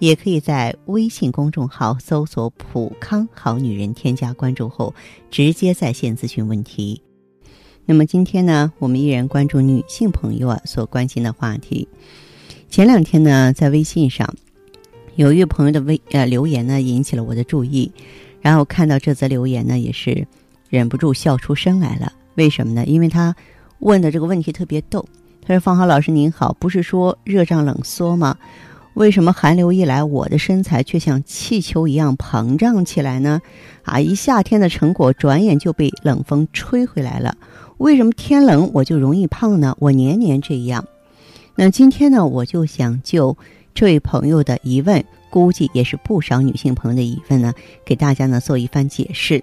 也可以在微信公众号搜索“普康好女人”，添加关注后直接在线咨询问题。那么今天呢，我们依然关注女性朋友啊所关心的话题。前两天呢，在微信上有一位朋友的微呃留言呢引起了我的注意，然后看到这则留言呢，也是忍不住笑出声来了。为什么呢？因为他问的这个问题特别逗。他说：“方豪老师您好，不是说热胀冷缩吗？”为什么寒流一来，我的身材却像气球一样膨胀起来呢？啊，一夏天的成果，转眼就被冷风吹回来了。为什么天冷我就容易胖呢？我年年这样。那今天呢，我就想就这位朋友的疑问，估计也是不少女性朋友的疑问呢，给大家呢做一番解释。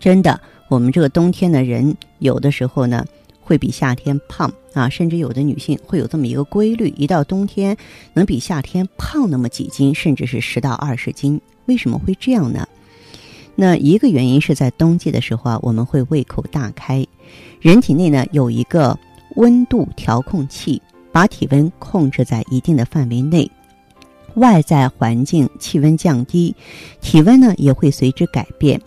真的，我们这个冬天的人，有的时候呢。会比夏天胖啊，甚至有的女性会有这么一个规律：一到冬天，能比夏天胖那么几斤，甚至是十到二十斤。为什么会这样呢？那一个原因是在冬季的时候啊，我们会胃口大开，人体内呢有一个温度调控器，把体温控制在一定的范围内。外在环境气温降低，体温呢也会随之改变。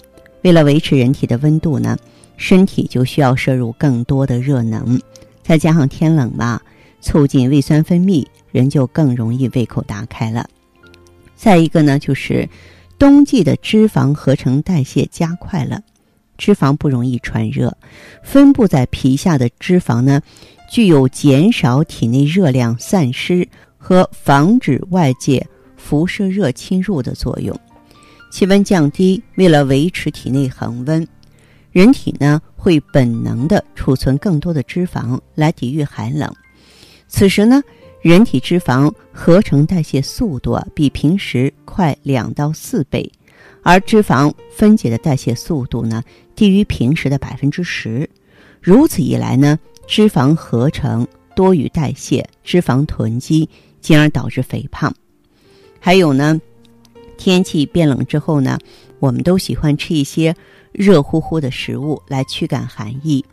为了维持人体的温度呢。身体就需要摄入更多的热能，再加上天冷嘛，促进胃酸分泌，人就更容易胃口大开了。再一个呢，就是冬季的脂肪合成代谢加快了，脂肪不容易传热，分布在皮下的脂肪呢，具有减少体内热量散失和防止外界辐射热侵入的作用。气温降低，为了维持体内恒温。人体呢会本能的储存更多的脂肪来抵御寒冷，此时呢，人体脂肪合成代谢速度啊比平时快两到四倍，而脂肪分解的代谢速度呢低于平时的百分之十。如此一来呢，脂肪合成多于代谢，脂肪囤积，进而导致肥胖。还有呢，天气变冷之后呢，我们都喜欢吃一些。热乎乎的食物来驱赶寒意。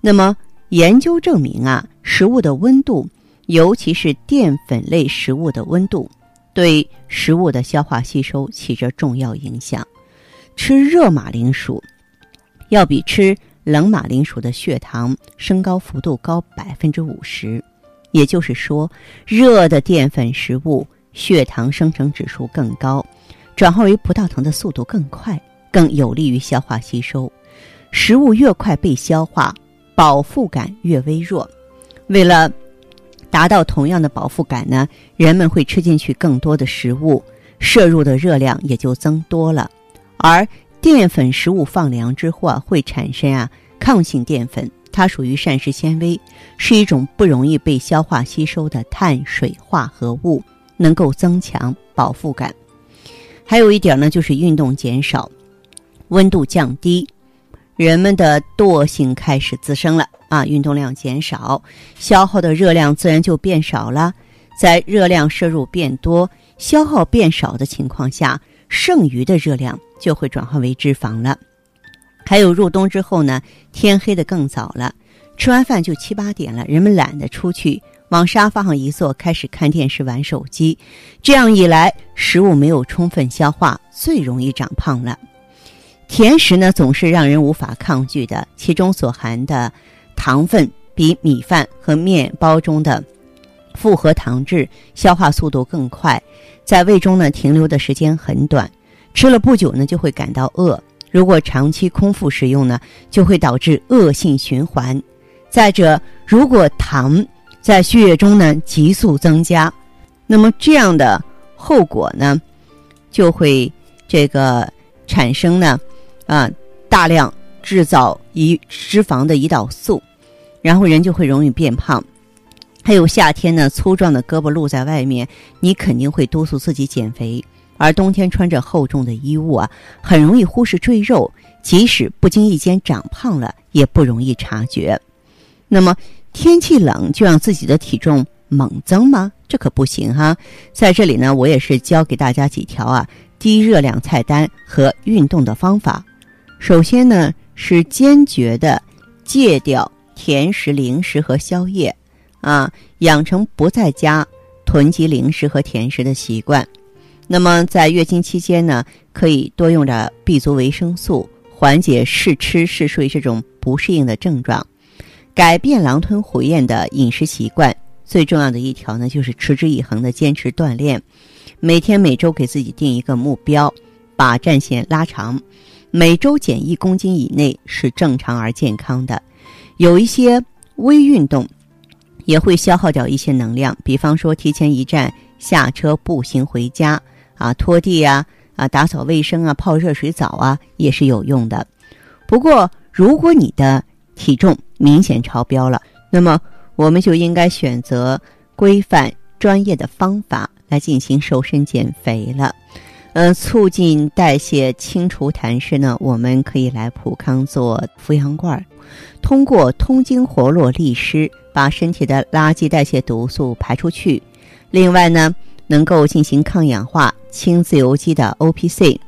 那么，研究证明啊，食物的温度，尤其是淀粉类食物的温度，对食物的消化吸收起着重要影响。吃热马铃薯，要比吃冷马铃薯的血糖升高幅度高百分之五十。也就是说，热的淀粉食物血糖生成指数更高，转化为葡萄糖的速度更快。更有利于消化吸收，食物越快被消化，饱腹感越微弱。为了达到同样的饱腹感呢，人们会吃进去更多的食物，摄入的热量也就增多了。而淀粉食物放凉之后啊，会产生啊抗性淀粉，它属于膳食纤维，是一种不容易被消化吸收的碳水化合物，能够增强饱腹感。还有一点呢，就是运动减少。温度降低，人们的惰性开始滋生了啊！运动量减少，消耗的热量自然就变少了。在热量摄入变多、消耗变少的情况下，剩余的热量就会转化为脂肪了。还有入冬之后呢，天黑的更早了，吃完饭就七八点了，人们懒得出去，往沙发上一坐，开始看电视、玩手机。这样一来，食物没有充分消化，最容易长胖了。甜食呢，总是让人无法抗拒的，其中所含的糖分比米饭和面包中的复合糖质消化速度更快，在胃中呢停留的时间很短，吃了不久呢就会感到饿。如果长期空腹食用呢，就会导致恶性循环。再者，如果糖在血液中呢急速增加，那么这样的后果呢，就会这个产生呢。啊，大量制造胰脂肪的胰岛素，然后人就会容易变胖。还有夏天呢，粗壮的胳膊露在外面，你肯定会督促自己减肥。而冬天穿着厚重的衣物啊，很容易忽视赘肉，即使不经意间长胖了，也不容易察觉。那么天气冷就让自己的体重猛增吗？这可不行哈！在这里呢，我也是教给大家几条啊低热量菜单和运动的方法。首先呢，是坚决的戒掉甜食、零食和宵夜，啊，养成不在家囤积零食和甜食的习惯。那么在月经期间呢，可以多用点 B 族维生素，缓解嗜吃嗜睡这种不适应的症状。改变狼吞虎咽的饮食习惯，最重要的一条呢，就是持之以恒的坚持锻炼，每天每周给自己定一个目标，把战线拉长。每周减一公斤以内是正常而健康的，有一些微运动也会消耗掉一些能量，比方说提前一站下车步行回家啊，拖地啊啊，打扫卫生啊，泡热水澡啊，也是有用的。不过，如果你的体重明显超标了，那么我们就应该选择规范专业的方法来进行瘦身减肥了。呃，促进代谢、清除痰湿呢，我们可以来普康做扶阳罐，通过通经活络利湿，把身体的垃圾代谢毒素排出去。另外呢，能够进行抗氧化、清自由基的 O P C，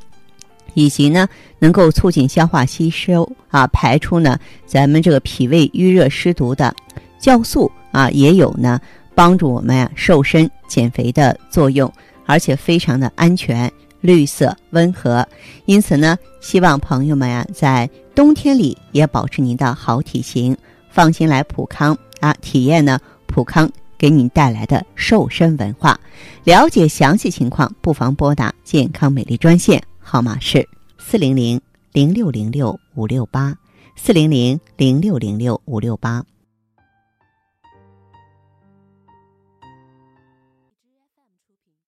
以及呢，能够促进消化吸收啊，排出呢咱们这个脾胃淤热湿毒的酵素啊，也有呢帮助我们呀瘦身减肥的作用，而且非常的安全。绿色温和，因此呢，希望朋友们呀，在冬天里也保持您的好体型，放心来普康啊，体验呢普康给您带来的瘦身文化。了解详细情况，不妨拨打健康美丽专线，号码是四零零零六零六五六八四零零零六零六五六八。